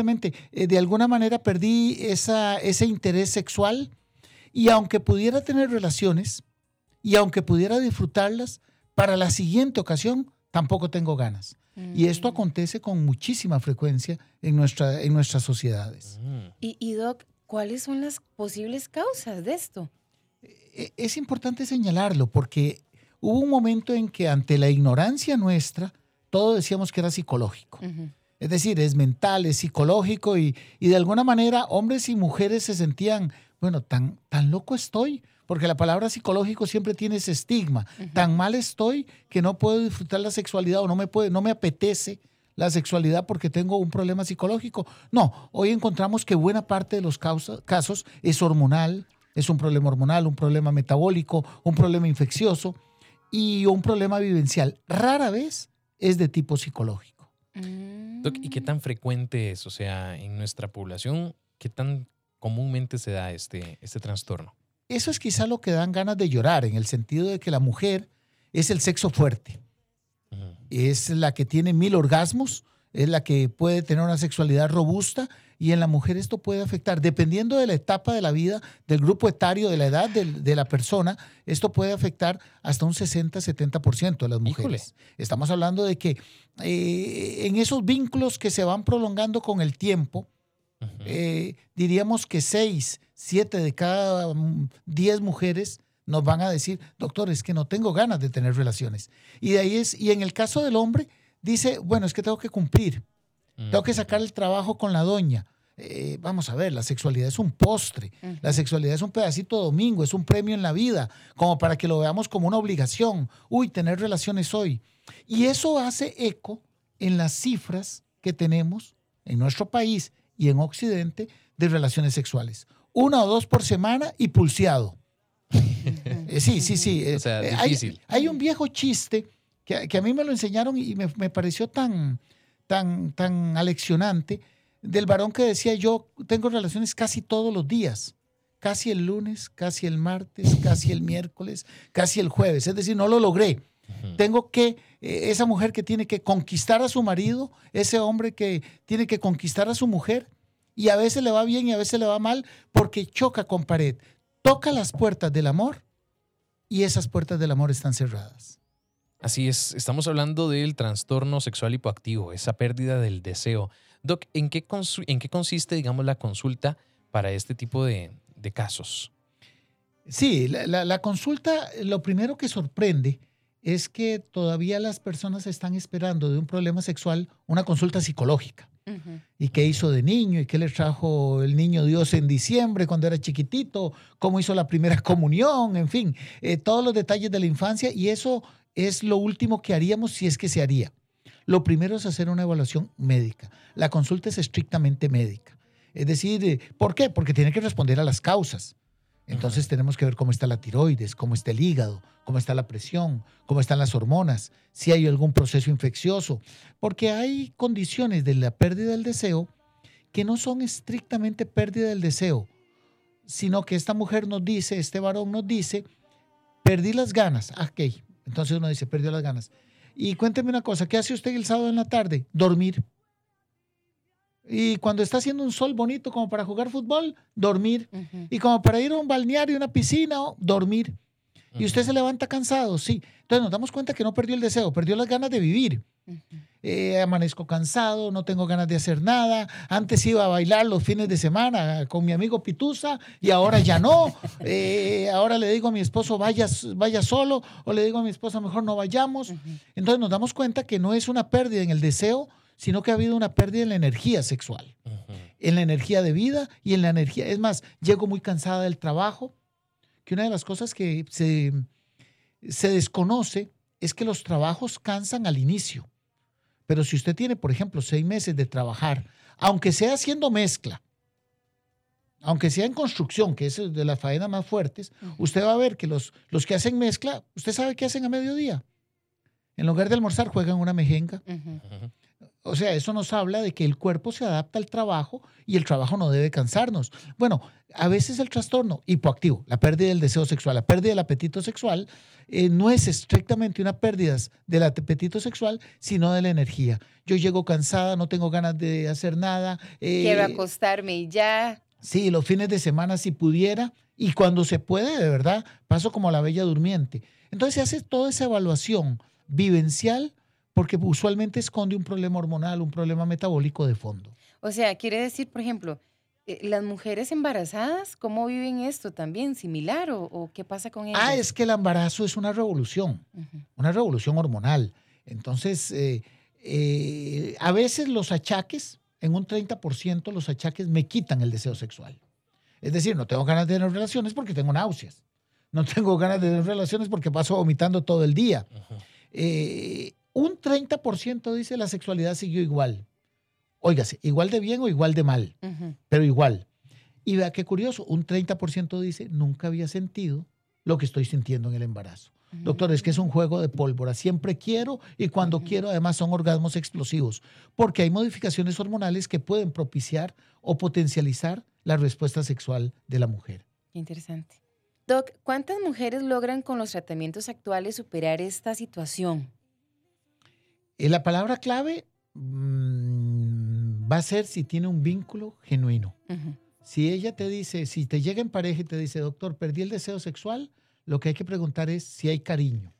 eh, de alguna manera perdí esa, ese interés sexual y aunque pudiera tener relaciones y aunque pudiera disfrutarlas, para la siguiente ocasión tampoco tengo ganas. Y esto mm. acontece con muchísima frecuencia en, nuestra, en nuestras sociedades. Mm. Y, y Doc, ¿cuáles son las posibles causas de esto? E, es importante señalarlo porque hubo un momento en que ante la ignorancia nuestra, todo decíamos que era psicológico. Es decir, es mental, es psicológico y, y, de alguna manera hombres y mujeres se sentían, bueno, tan, tan loco estoy, porque la palabra psicológico siempre tiene ese estigma. Tan mal estoy que no puedo disfrutar la sexualidad o no me, puede, no me apetece la sexualidad porque tengo un problema psicológico. No, hoy encontramos que buena parte de los casos es hormonal, es un problema hormonal, un problema metabólico, un problema infeccioso y un problema vivencial. Rara vez es de tipo psicológico. ¿Y qué tan frecuente es? O sea, en nuestra población, ¿qué tan comúnmente se da este, este trastorno? Eso es quizá lo que dan ganas de llorar, en el sentido de que la mujer es el sexo fuerte. Es la que tiene mil orgasmos, es la que puede tener una sexualidad robusta y en la mujer esto puede afectar, dependiendo de la etapa de la vida, del grupo etario, de la edad de, la persona, esto puede afectar hasta un 60-70% de las mujeres. Estamos hablando de que eh, en esos vínculos que se van prolongando con el tiempo, eh, diríamos que 6, 7 de cada 10 mujeres nos van a decir, doctor, es que no tengo ganas de tener relaciones. Y de ahí es, y en el caso del hombre, dice, bueno, es que tengo que cumplir, tengo que sacar el trabajo con la doña. Eh, vamos a ver, la sexualidad es un postre, la sexualidad es un pedacito domingo, es un premio en la vida, como para que lo veamos como una obligación. Uy, tener relaciones hoy. Y eso hace eco en las cifras que tenemos en nuestro país y en Occidente de relaciones sexuales. Una o dos por semana y pulseado. Eh, sí, sí, sí. o sea, eh, difícil. Hay, un viejo chiste que, a mí me lo enseñaron y me, pareció tan, tan, tan aleccionante del varón que decía yo tengo relaciones casi todos los días. Casi el lunes, casi el martes, casi el miércoles, casi el jueves. Es decir, no lo logré. Tengo que, eh, esa mujer que tiene que conquistar a su marido, ese hombre que tiene que conquistar a su mujer, y a veces le va bien y a veces le va mal porque choca con pared. Toca las puertas del amor y esas puertas del amor están cerradas. Así es, estamos hablando del trastorno sexual hipoactivo, esa pérdida del deseo. Doc, ¿en qué, en qué consiste, digamos, la consulta para este tipo de, casos? Sí, la, la, consulta, lo primero que sorprende es que todavía las personas están esperando de un problema sexual una consulta psicológica. ¿Y qué hizo de niño? ¿Y qué le trajo el niño Dios en diciembre cuando era chiquitito? ¿Cómo hizo la primera comunión? En fin, eh, todos los detalles de la infancia. Y eso es lo último que haríamos si es que se haría. Lo primero es hacer una evaluación médica. La consulta es estrictamente médica. Es decir, ¿por qué? Porque tiene que responder a las causas. Entonces tenemos que ver cómo está la tiroides, cómo está el hígado, cómo está la presión, cómo están las hormonas, si hay algún proceso infeccioso, porque hay condiciones de la pérdida del deseo que no son estrictamente pérdida del deseo, sino que esta mujer nos dice, este varón nos dice, perdí las ganas. Ah, ok, entonces uno dice, perdió las ganas. Y cuénteme una cosa, ¿qué hace usted el sábado en la tarde? Dormir. Y cuando está haciendo un sol bonito como para jugar fútbol, dormir. Y como para ir a un balneario, una piscina, dormir. Y usted se levanta cansado, sí. Entonces nos damos cuenta que no perdió el deseo, perdió las ganas de vivir. Eh, amanezco cansado, no tengo ganas de hacer nada. Antes iba a bailar los fines de semana con mi amigo Pitusa y ahora ya no. Eh, ahora le digo a mi esposo, vaya, vaya solo, o le digo a mi esposa, mejor no vayamos. Entonces nos damos cuenta que no es una pérdida en el deseo, sino que ha habido una pérdida en la energía sexual, en la energía de vida y en la energía. Es más, llego muy cansada del trabajo, que una de las cosas que se, se desconoce es que los trabajos cansan al inicio. Pero si usted tiene, por ejemplo, seis meses de trabajar, aunque sea haciendo mezcla, aunque sea en construcción, que es de las faenas más fuertes, usted va a ver que los, los que hacen mezcla, usted sabe qué hacen a mediodía. En lugar de almorzar, juegan una mejenga O sea, eso nos habla de que el cuerpo se adapta al trabajo y el trabajo no debe cansarnos. Bueno, a veces el trastorno hipoactivo, la pérdida del deseo sexual, la pérdida del apetito sexual, eh, no es estrictamente una pérdida del apetito sexual, sino de la energía. Yo llego cansada, no tengo ganas de hacer nada. Eh, Quiero acostarme y ya. Sí, los fines de semana si pudiera y cuando se puede, de verdad, paso como la bella durmiente. Entonces se hace toda esa evaluación vivencial porque usualmente esconde un problema hormonal, un problema metabólico de fondo. O sea, quiere decir, por ejemplo, eh, las mujeres embarazadas, ¿cómo viven esto también? ¿Similar o, qué pasa con ellas? Ah, es que el embarazo es una revolución, una revolución hormonal. Entonces, eh, eh, a veces los achaques, en un 30% los achaques me quitan el deseo sexual. Es decir, no tengo ganas de tener relaciones porque tengo náuseas. No tengo ganas de tener relaciones porque paso vomitando todo el día. Un 30% dice la sexualidad siguió igual. Óigase, igual de bien o igual de mal, pero igual. Y vea qué curioso, un 30% dice nunca había sentido lo que estoy sintiendo en el embarazo. Doctor, es que es un juego de pólvora. Siempre quiero y cuando quiero, además, son orgasmos explosivos, porque hay modificaciones hormonales que pueden propiciar o potencializar la respuesta sexual de la mujer. Interesante. Doc, ¿cuántas mujeres logran con los tratamientos actuales superar esta situación? Eh, la palabra clave mm, va a ser si tiene un vínculo genuino. Si ella te dice, si te llega en pareja y te dice, doctor, perdí el deseo sexual, lo que hay que preguntar es si hay cariño.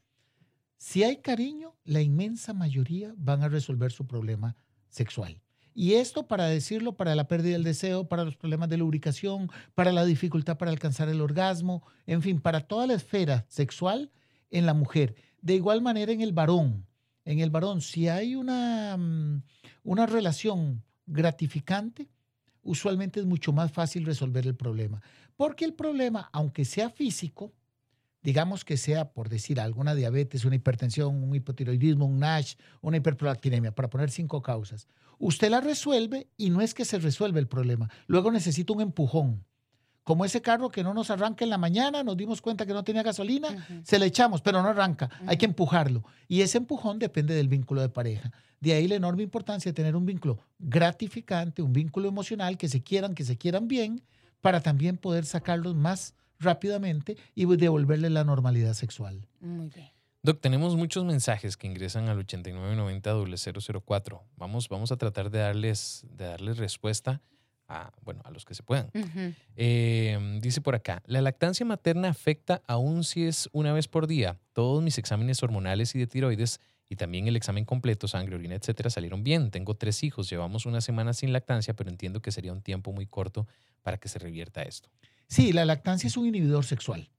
Si hay cariño, la inmensa mayoría van a resolver su problema sexual. Y esto para decirlo, para la pérdida del deseo, para los problemas de lubricación, para la dificultad para alcanzar el orgasmo, en fin, para toda la esfera sexual en la mujer. De igual manera en el varón en el varón, si hay una, mm, una relación gratificante, usualmente es mucho más fácil resolver el problema. Porque el problema, aunque sea físico, digamos que sea, por decir alguna diabetes, una hipertensión, un hipotiroidismo, un NASH, una hiperprolactinemia, para poner cinco causas, usted la resuelve y no es que se resuelve el problema. Luego necesita un empujón como ese carro que no nos arranca en la mañana, nos dimos cuenta que no tenía gasolina, se le echamos, pero no arranca, hay que empujarlo. Y ese empujón depende del vínculo de pareja. De ahí la enorme importancia de tener un vínculo gratificante, un vínculo emocional, que se quieran, que se quieran bien, para también poder sacarlos más rápidamente y devolverle la normalidad sexual. Muy bien. Doc, tenemos muchos mensajes que ingresan al 8990-004. Vamos, vamos a tratar de darles, de darles respuesta a, bueno, a los que se puedan. Em, dice por acá, la lactancia materna afecta aún si es una vez por día. Todos mis exámenes hormonales y de tiroides y también el examen completo, sangre, orina, etcétera, salieron bien. Tengo tres hijos, llevamos una semana sin lactancia, pero entiendo que sería un tiempo muy corto para que se revierta esto. Sí, la lactancia es un inhibidor sexual.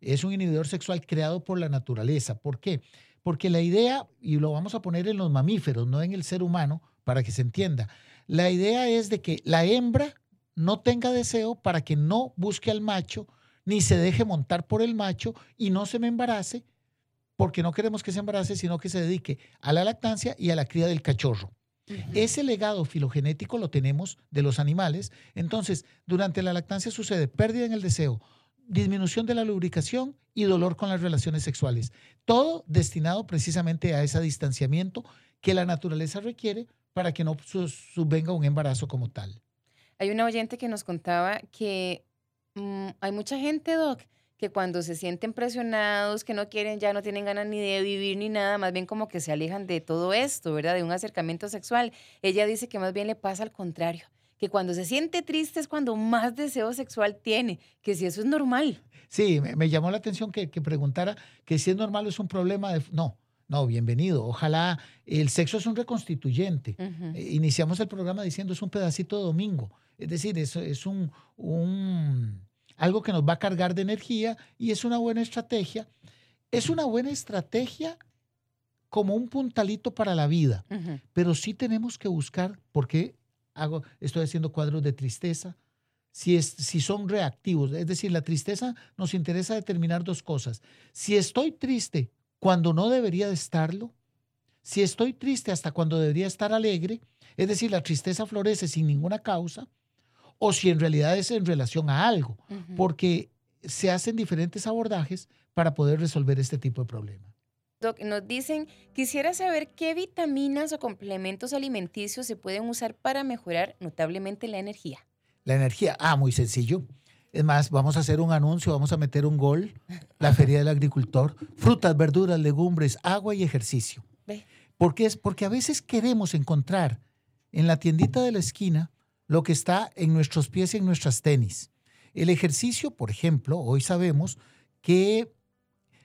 Es un inhibidor sexual creado por la naturaleza. ¿Por qué? Porque la idea, y lo vamos a poner en los mamíferos, no en el ser humano, para que se entienda, la idea es de que la hembra no tenga deseo para que no busque al macho, ni se deje montar por el macho y no se me embarace, porque no queremos que se embarace, sino que se dedique a la lactancia y a la cría del cachorro. Ese legado filogenético lo tenemos de los animales. Entonces, durante la lactancia sucede pérdida en el deseo, disminución de la lubricación y dolor con las relaciones sexuales. Todo destinado precisamente a ese distanciamiento que la naturaleza requiere para que no subvenga un embarazo como tal. Hay una oyente que nos contaba que mm, hay mucha gente, Doc, que cuando se sienten presionados, que no quieren, ya no tienen ganas ni de vivir ni nada, más bien como que se alejan de todo esto, ¿verdad? De un acercamiento sexual. Ella dice que más bien le pasa al contrario, que cuando se siente triste es cuando más deseo sexual tiene, que si eso es normal. Sí, me, llamó la atención que, que, preguntara que si es normal es un problema de... No, no, bienvenido. Ojalá el sexo es un reconstituyente. Eh, iniciamos el programa diciendo es un pedacito de domingo. Es decir, es, es un, algo que nos va a cargar de energía y es una buena estrategia. Es una buena estrategia como un puntalito para la vida, pero sí tenemos que buscar, porque hago, estoy haciendo cuadros de tristeza, si, es, si son reactivos. Es decir, la tristeza nos interesa determinar dos cosas. Si estoy triste cuando no debería de estarlo, si estoy triste hasta cuando debería estar alegre, es decir, la tristeza florece sin ninguna causa, o si en realidad es en relación a algo, porque se hacen diferentes abordajes para poder resolver este tipo de problema. Doc, nos dicen, quisiera saber qué vitaminas o complementos alimenticios se pueden usar para mejorar notablemente la energía. La energía, ah, muy sencillo. Es más, vamos a hacer un anuncio, vamos a meter un gol, la Feria del Agricultor, frutas, verduras, legumbres, agua y ejercicio. Porque es porque a veces queremos encontrar en la tiendita de la esquina lo que está en nuestros pies y en nuestras tenis. El ejercicio, por ejemplo, hoy sabemos que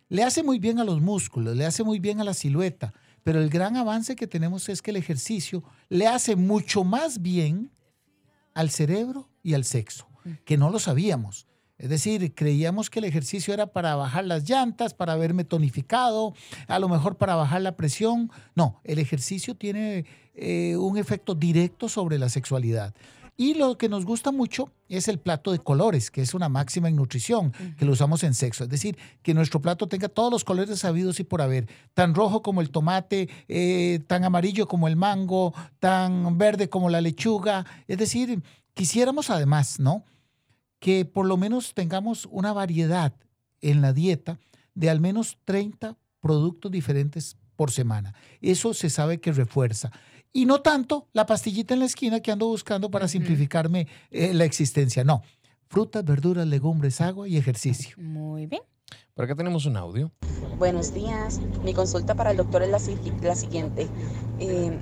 le hace muy bien a los músculos, le hace muy bien a la silueta, pero el gran avance que tenemos es que el ejercicio le hace mucho más bien al cerebro y al sexo, que no lo sabíamos. Es decir, creíamos que el ejercicio era para bajar las llantas, para verme tonificado, a lo mejor para bajar la presión. No, el ejercicio tiene eh, un efecto directo sobre la sexualidad. Y lo que nos gusta mucho es el plato de colores, que es una máxima en nutrición, que lo usamos en sexo. Es decir, que nuestro plato tenga todos los colores sabidos y por haber, tan rojo como el tomate, eh, tan amarillo como el mango, tan verde como la lechuga. Es decir, quisiéramos además, ¿no? Que por lo menos tengamos una variedad en la dieta de al menos 30 productos diferentes por semana. Eso se sabe que refuerza y no tanto la pastillita en la esquina que ando buscando para simplificarme eh, la existencia. No, frutas, verduras, legumbres, agua y ejercicio. Muy bien. Por acá tenemos un audio. Buenos días. Mi consulta para el doctor es la, siguiente. Eh,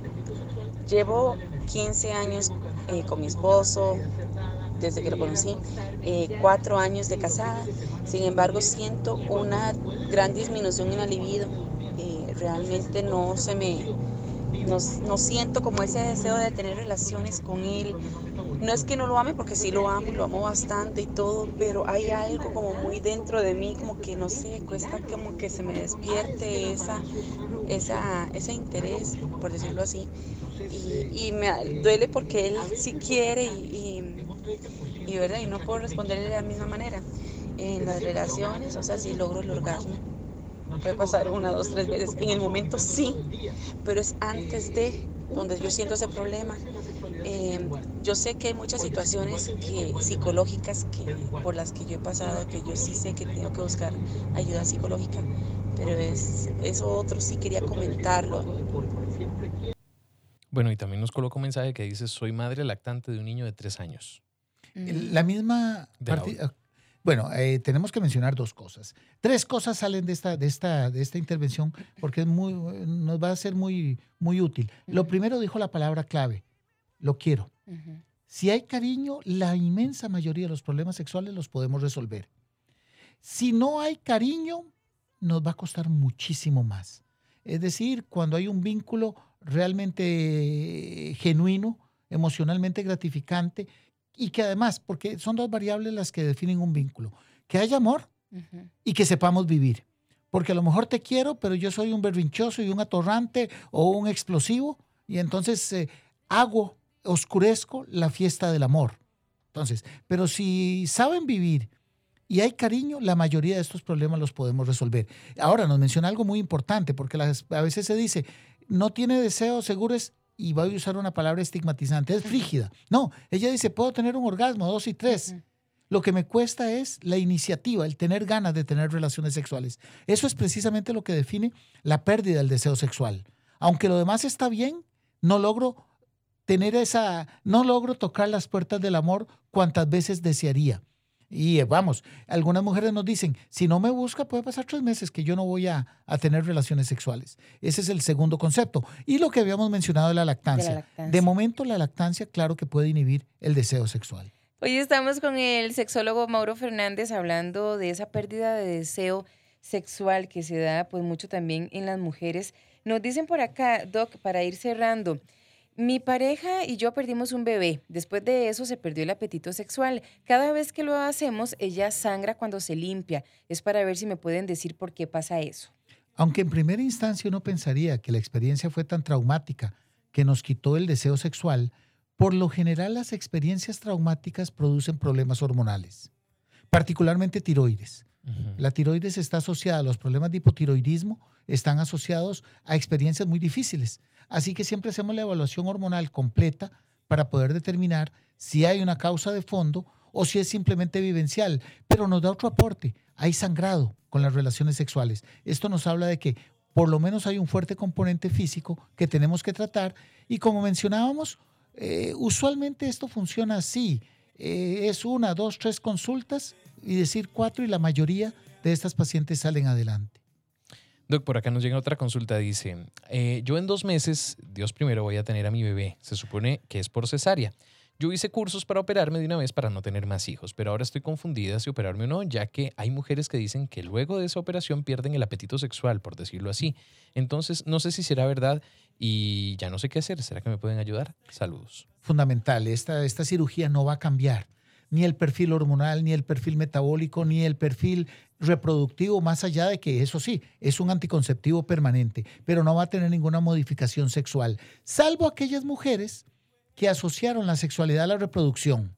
llevo 15 años eh, con mi esposo, desde que lo conocí, cuatro años de casada. Sin embargo, siento una gran disminución en la libido. realmente no se me no, siento como ese deseo de tener relaciones con él. No es que no lo ame, porque sí lo amo, lo amo bastante y todo, pero hay algo como muy dentro de mí, como que no sé, cuesta como que se me despierte esa, esa, ese interés, por decirlo así. Y, me duele porque él sí quiere y, y, ¿verdad? y no puedo responderle de la misma manera. En las relaciones, o sea, sí logro el orgasmo puede pasar una, dos, tres veces. En el momento sí, pero es antes de donde yo siento ese problema. Eh, yo sé que hay muchas situaciones psicológicas que, por las que yo he pasado, que yo sí sé que tengo que buscar ayuda psicológica, pero es, eso otro sí quería comentarlo. Bueno, y también nos coloca un mensaje que dice, soy madre lactante de un niño de tres años. La misma... Bueno, eh, tenemos que mencionar dos cosas. Tres cosas salen de esta, de esta, de esta intervención porque es muy, nos va a ser muy, muy útil. Lo primero dijo la palabra clave, lo quiero. Si hay cariño, la inmensa mayoría de los problemas sexuales los podemos resolver. Si no hay cariño, nos va a costar muchísimo más. Es decir, cuando hay un vínculo realmente genuino, emocionalmente gratificante, y que además, porque son dos variables las que definen un vínculo, que haya amor y que sepamos vivir. Porque a lo mejor te quiero, pero yo soy un berrinchoso y un atorrante o un explosivo, y entonces eh, hago, oscurezco la fiesta del amor. Entonces, pero si saben vivir y hay cariño, la mayoría de estos problemas los podemos resolver. Ahora nos menciona algo muy importante, porque a veces se dice, no tiene deseo, seguro es y voy a usar una palabra estigmatizante, es frígida. No, ella dice, puedo tener un orgasmo, dos y tres. Lo que me cuesta es la iniciativa, el tener ganas de tener relaciones sexuales. Eso es precisamente lo que define la pérdida del deseo sexual. Aunque lo demás está bien, no logro tener esa, no logro tocar las puertas del amor cuantas veces desearía. Y eh, vamos, algunas mujeres nos dicen, si no me busca, puede pasar tres meses que yo no voy a, tener relaciones sexuales. Ese es el segundo concepto. Y lo que habíamos mencionado de la, lactancia. de la lactancia. De momento, la lactancia, claro que puede inhibir el deseo sexual. Hoy estamos con el sexólogo Mauro Fernández hablando de esa pérdida de deseo sexual que se da pues mucho también en las mujeres. Nos dicen por acá, Doc, para ir cerrando, mi pareja y yo perdimos un bebé. Después de eso se perdió el apetito sexual. Cada vez que lo hacemos, ella sangra cuando se limpia. Es para ver si me pueden decir por qué pasa eso. Aunque en primera instancia uno pensaría que la experiencia fue tan traumática que nos quitó el deseo sexual, por lo general las experiencias traumáticas producen problemas hormonales, particularmente tiroides. La tiroides está asociada a los problemas de hipotiroidismo, están asociados a experiencias muy difíciles. Así que siempre hacemos la evaluación hormonal completa para poder determinar si hay una causa de fondo o si es simplemente vivencial, pero nos da otro aporte. Hay sangrado con las relaciones sexuales. Esto nos habla de que por lo menos hay un fuerte componente físico que tenemos que tratar. Y como mencionábamos, eh, usualmente esto funciona así. Eh, es una, dos, tres consultas y decir cuatro y la mayoría de estas pacientes salen adelante. Doc, por acá nos llega otra consulta. Dice, eh, yo en dos meses, Dios primero, voy a tener a mi bebé. Se supone que es por cesárea. Yo hice cursos para operarme de una vez para no tener más hijos, pero ahora estoy confundida si operarme o no, ya que hay mujeres que dicen que luego de esa operación pierden el apetito sexual, por decirlo así. Entonces, no sé si será verdad y ya no sé qué hacer. ¿Será que me pueden ayudar? Saludos. Fundamental, esta, esta cirugía no va a cambiar ni el perfil hormonal, ni el perfil metabólico, ni el perfil reproductivo, más allá de que eso sí, es un anticonceptivo permanente, pero no va a tener ninguna modificación sexual, salvo aquellas mujeres que asociaron la sexualidad a la reproducción.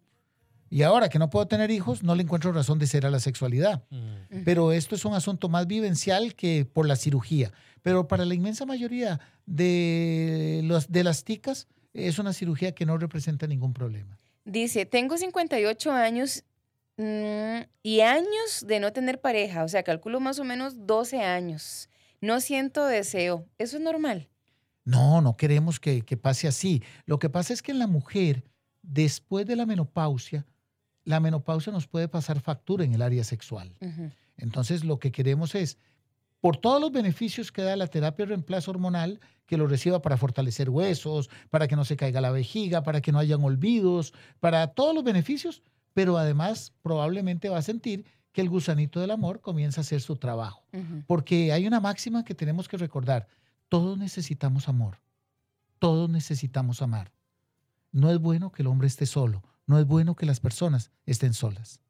Y ahora que no puedo tener hijos, no le encuentro razón de ser a la sexualidad. Mm. Pero esto es un asunto más vivencial que por la cirugía. Pero para la inmensa mayoría de, los, de las ticas, es una cirugía que no representa ningún problema. Dice, tengo 58 años mm, y años de no tener pareja, o sea, calculo más o menos 12 años. No siento deseo. ¿Eso es normal? No, no queremos que, pase así. Lo que pasa es que en la mujer, después de la menopausia, la menopausia nos puede pasar factura en el área sexual. Entonces, lo que queremos es, por todos los beneficios que da la terapia de reemplazo hormonal, que lo reciba para fortalecer huesos, para que no se caiga la vejiga, para que no hayan olvidos, para todos los beneficios, pero además probablemente va a sentir que el gusanito del amor comienza a hacer su trabajo. Porque hay una máxima que tenemos que recordar. Todos necesitamos amor. Todos necesitamos amar. No es bueno que el hombre esté solo. No es bueno que las personas estén solas.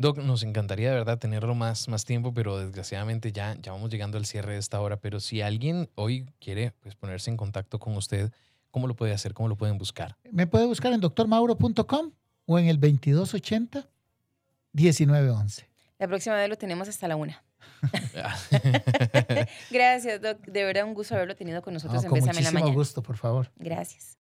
Doc, nos encantaría de verdad tenerlo más, más tiempo, pero desgraciadamente ya, ya vamos llegando al cierre de esta hora. Pero si alguien hoy quiere pues, ponerse en contacto con usted, ¿cómo lo puede hacer? ¿Cómo lo pueden buscar? Me puede buscar en doctormauro.com o en el 2280 1911. La próxima vez lo tenemos hasta la una. Gracias, Doc. De verdad, un gusto haberlo tenido con nosotros en Bésame la Mañana. gusto, por favor. Gracias.